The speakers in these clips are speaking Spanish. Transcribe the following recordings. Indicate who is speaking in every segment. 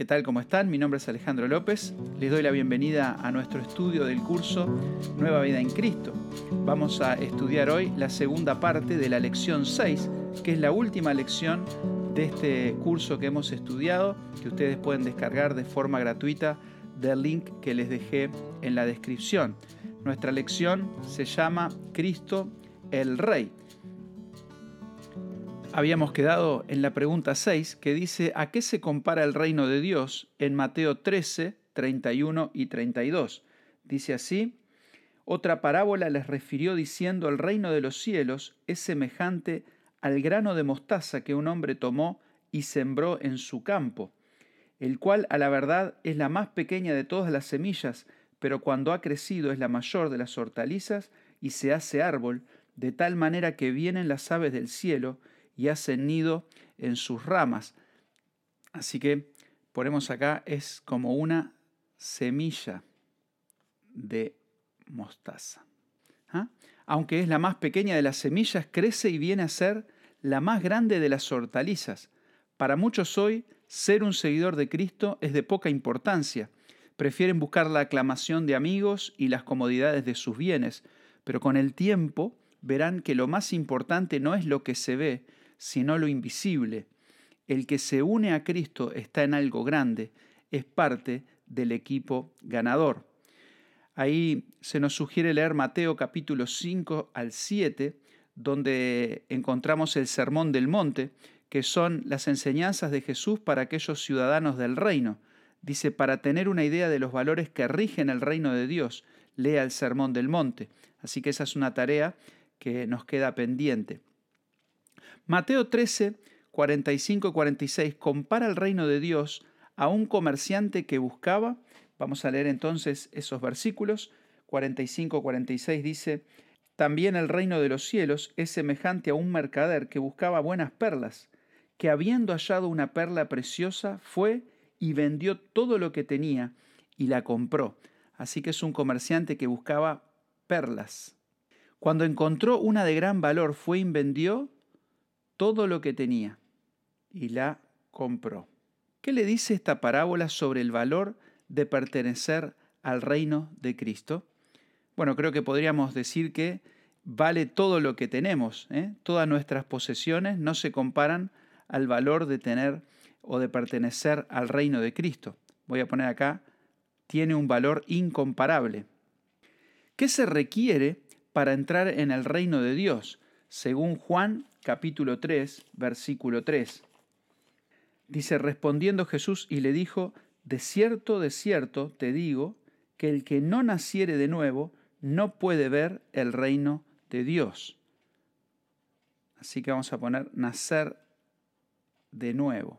Speaker 1: ¿Qué tal? ¿Cómo están? Mi nombre es Alejandro López. Les doy la bienvenida a nuestro estudio del curso Nueva Vida en Cristo. Vamos a estudiar hoy la segunda parte de la lección 6, que es la última lección de este curso que hemos estudiado, que ustedes pueden descargar de forma gratuita del link que les dejé en la descripción. Nuestra lección se llama Cristo el Rey Habíamos quedado en la pregunta 6 que dice ¿a qué se compara el reino de Dios en Mateo 13, 31 y 32? Dice así, otra parábola les refirió diciendo el reino de los cielos es semejante al grano de mostaza que un hombre tomó y sembró en su campo, el cual a la verdad es la más pequeña de todas las semillas, pero cuando ha crecido es la mayor de las hortalizas y se hace árbol, de tal manera que vienen las aves del cielo y hacen nido en sus ramas. Así que ponemos acá, es como una semilla de mostaza. ¿Ah? Aunque es la más pequeña de las semillas, crece y viene a ser la más grande de las hortalizas. Para muchos hoy, ser un seguidor de Cristo es de poca importancia. Prefieren buscar la aclamación de amigos y las comodidades de sus bienes, pero con el tiempo verán que lo más importante no es lo que se ve, sino lo invisible. El que se une a Cristo está en algo grande, es parte del equipo ganador. Ahí se nos sugiere leer Mateo capítulo 5 al 7, donde encontramos el Sermón del Monte, que son las enseñanzas de Jesús para aquellos ciudadanos del reino. Dice, para tener una idea de los valores que rigen el reino de Dios, lea el Sermón del Monte. Así que esa es una tarea que nos queda pendiente. Mateo 13, 45 y 46 compara el reino de Dios a un comerciante que buscaba, vamos a leer entonces esos versículos, 45-46 dice, también el reino de los cielos es semejante a un mercader que buscaba buenas perlas, que habiendo hallado una perla preciosa, fue y vendió todo lo que tenía y la compró. Así que es un comerciante que buscaba perlas. Cuando encontró una de gran valor, fue y vendió todo lo que tenía y la compró. ¿Qué le dice esta parábola sobre el valor de pertenecer al reino de Cristo? Bueno, creo que podríamos decir que vale todo lo que tenemos, ¿eh? todas nuestras posesiones no se comparan al valor de tener o de pertenecer al reino de Cristo. Voy a poner acá, tiene un valor incomparable. ¿Qué se requiere para entrar en el reino de Dios? Según Juan capítulo 3, versículo 3. Dice, respondiendo Jesús y le dijo, de cierto, de cierto te digo, que el que no naciere de nuevo no puede ver el reino de Dios. Así que vamos a poner nacer de nuevo.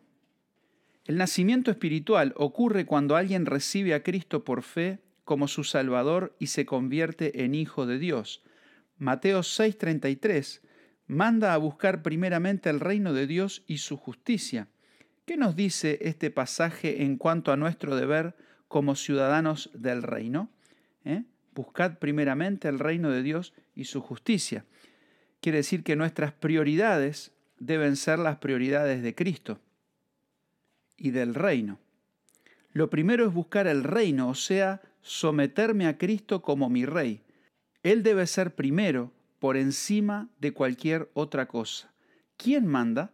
Speaker 1: El nacimiento espiritual ocurre cuando alguien recibe a Cristo por fe como su Salvador y se convierte en hijo de Dios. Mateo 6:33 manda a buscar primeramente el reino de Dios y su justicia. ¿Qué nos dice este pasaje en cuanto a nuestro deber como ciudadanos del reino? ¿Eh? Buscad primeramente el reino de Dios y su justicia. Quiere decir que nuestras prioridades deben ser las prioridades de Cristo y del reino. Lo primero es buscar el reino, o sea, someterme a Cristo como mi rey. Él debe ser primero por encima de cualquier otra cosa. ¿Quién manda?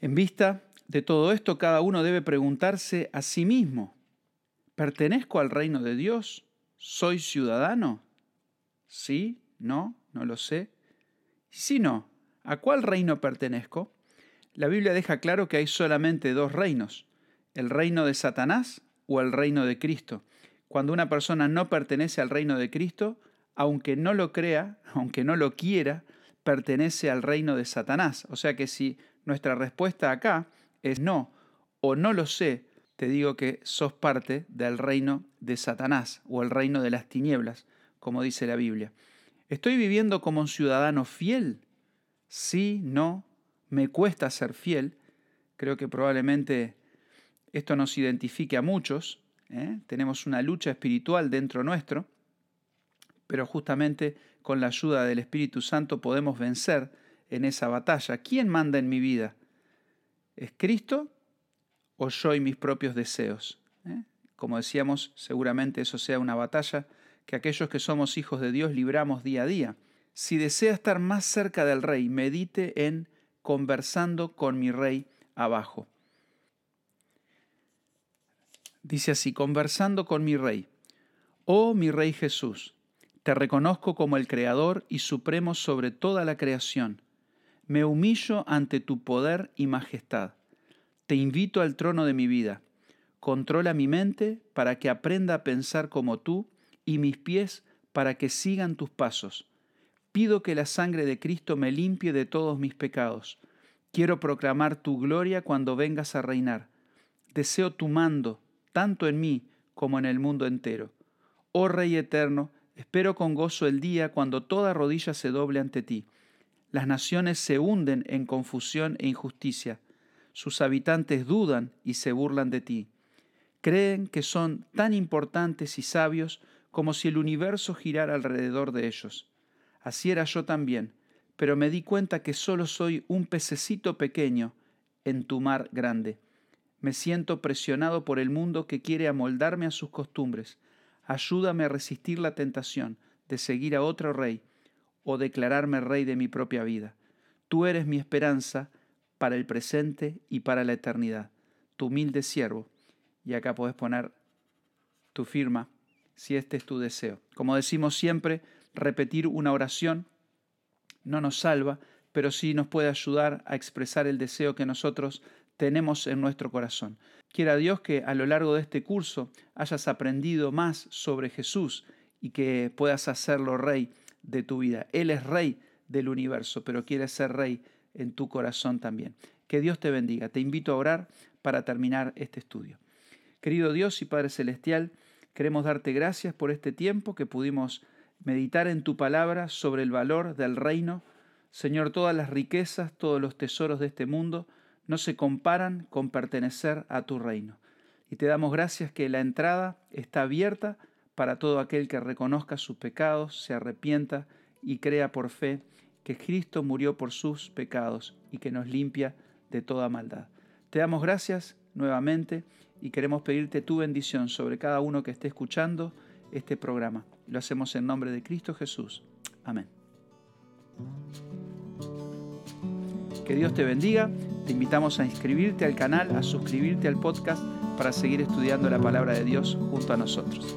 Speaker 1: En vista de todo esto, cada uno debe preguntarse a sí mismo, ¿pertenezco al reino de Dios? ¿Soy ciudadano? ¿Sí? ¿No? No lo sé. Si no, ¿a cuál reino pertenezco? La Biblia deja claro que hay solamente dos reinos, el reino de Satanás o el reino de Cristo. Cuando una persona no pertenece al reino de Cristo, aunque no lo crea, aunque no lo quiera, pertenece al reino de Satanás. O sea que si nuestra respuesta acá es no o no lo sé, te digo que sos parte del reino de Satanás o el reino de las tinieblas, como dice la Biblia. ¿Estoy viviendo como un ciudadano fiel? Sí, no, me cuesta ser fiel. Creo que probablemente esto nos identifique a muchos. ¿eh? Tenemos una lucha espiritual dentro nuestro pero justamente con la ayuda del Espíritu Santo podemos vencer en esa batalla. ¿Quién manda en mi vida? ¿Es Cristo o yo y mis propios deseos? ¿Eh? Como decíamos, seguramente eso sea una batalla que aquellos que somos hijos de Dios libramos día a día. Si desea estar más cerca del rey, medite en conversando con mi rey abajo. Dice así, conversando con mi rey. Oh mi rey Jesús, te reconozco como el Creador y Supremo sobre toda la creación. Me humillo ante tu poder y majestad. Te invito al trono de mi vida. Controla mi mente para que aprenda a pensar como tú y mis pies para que sigan tus pasos. Pido que la sangre de Cristo me limpie de todos mis pecados. Quiero proclamar tu gloria cuando vengas a reinar. Deseo tu mando, tanto en mí como en el mundo entero. Oh Rey eterno, espero con gozo el día cuando toda rodilla se doble ante ti. Las naciones se hunden en confusión e injusticia. Sus habitantes dudan y se burlan de ti. Creen que son tan importantes y sabios como si el universo girara alrededor de ellos. Así era yo también, pero me di cuenta que solo soy un pececito pequeño en tu mar grande. Me siento presionado por el mundo que quiere amoldarme a sus costumbres. Ayúdame a resistir la tentación de seguir a otro rey o declararme rey de mi propia vida. Tú eres mi esperanza para el presente y para la eternidad. Tu humilde siervo. Y acá puedes poner tu firma si este es tu deseo. Como decimos siempre, repetir una oración no nos salva, pero sí nos puede ayudar a expresar el deseo que nosotros tenemos en nuestro corazón. Quiera Dios que a lo largo de este curso hayas aprendido más sobre Jesús y que puedas hacerlo rey de tu vida. Él es rey del universo, pero quiere ser rey en tu corazón también. Que Dios te bendiga. Te invito a orar para terminar este estudio. Querido Dios y Padre Celestial, Queremos darte gracias por este tiempo que pudimos meditar en tu palabra sobre el valor del reino. Señor, todas las riquezas, todos los tesoros de este mundo no se comparan con pertenecer a tu reino. Y te damos gracias que la entrada está abierta para todo aquel que reconozca sus pecados, se arrepienta y crea por fe que Cristo murió por sus pecados y que nos limpia de toda maldad. Te damos gracias nuevamente y queremos pedirte tu bendición sobre cada uno que esté escuchando este programa. Lo hacemos en nombre de Cristo Jesús. Amén. Que Dios te bendiga. Te invitamos a inscribirte al canal, a suscribirte al podcast para seguir estudiando la palabra de Dios junto a nosotros.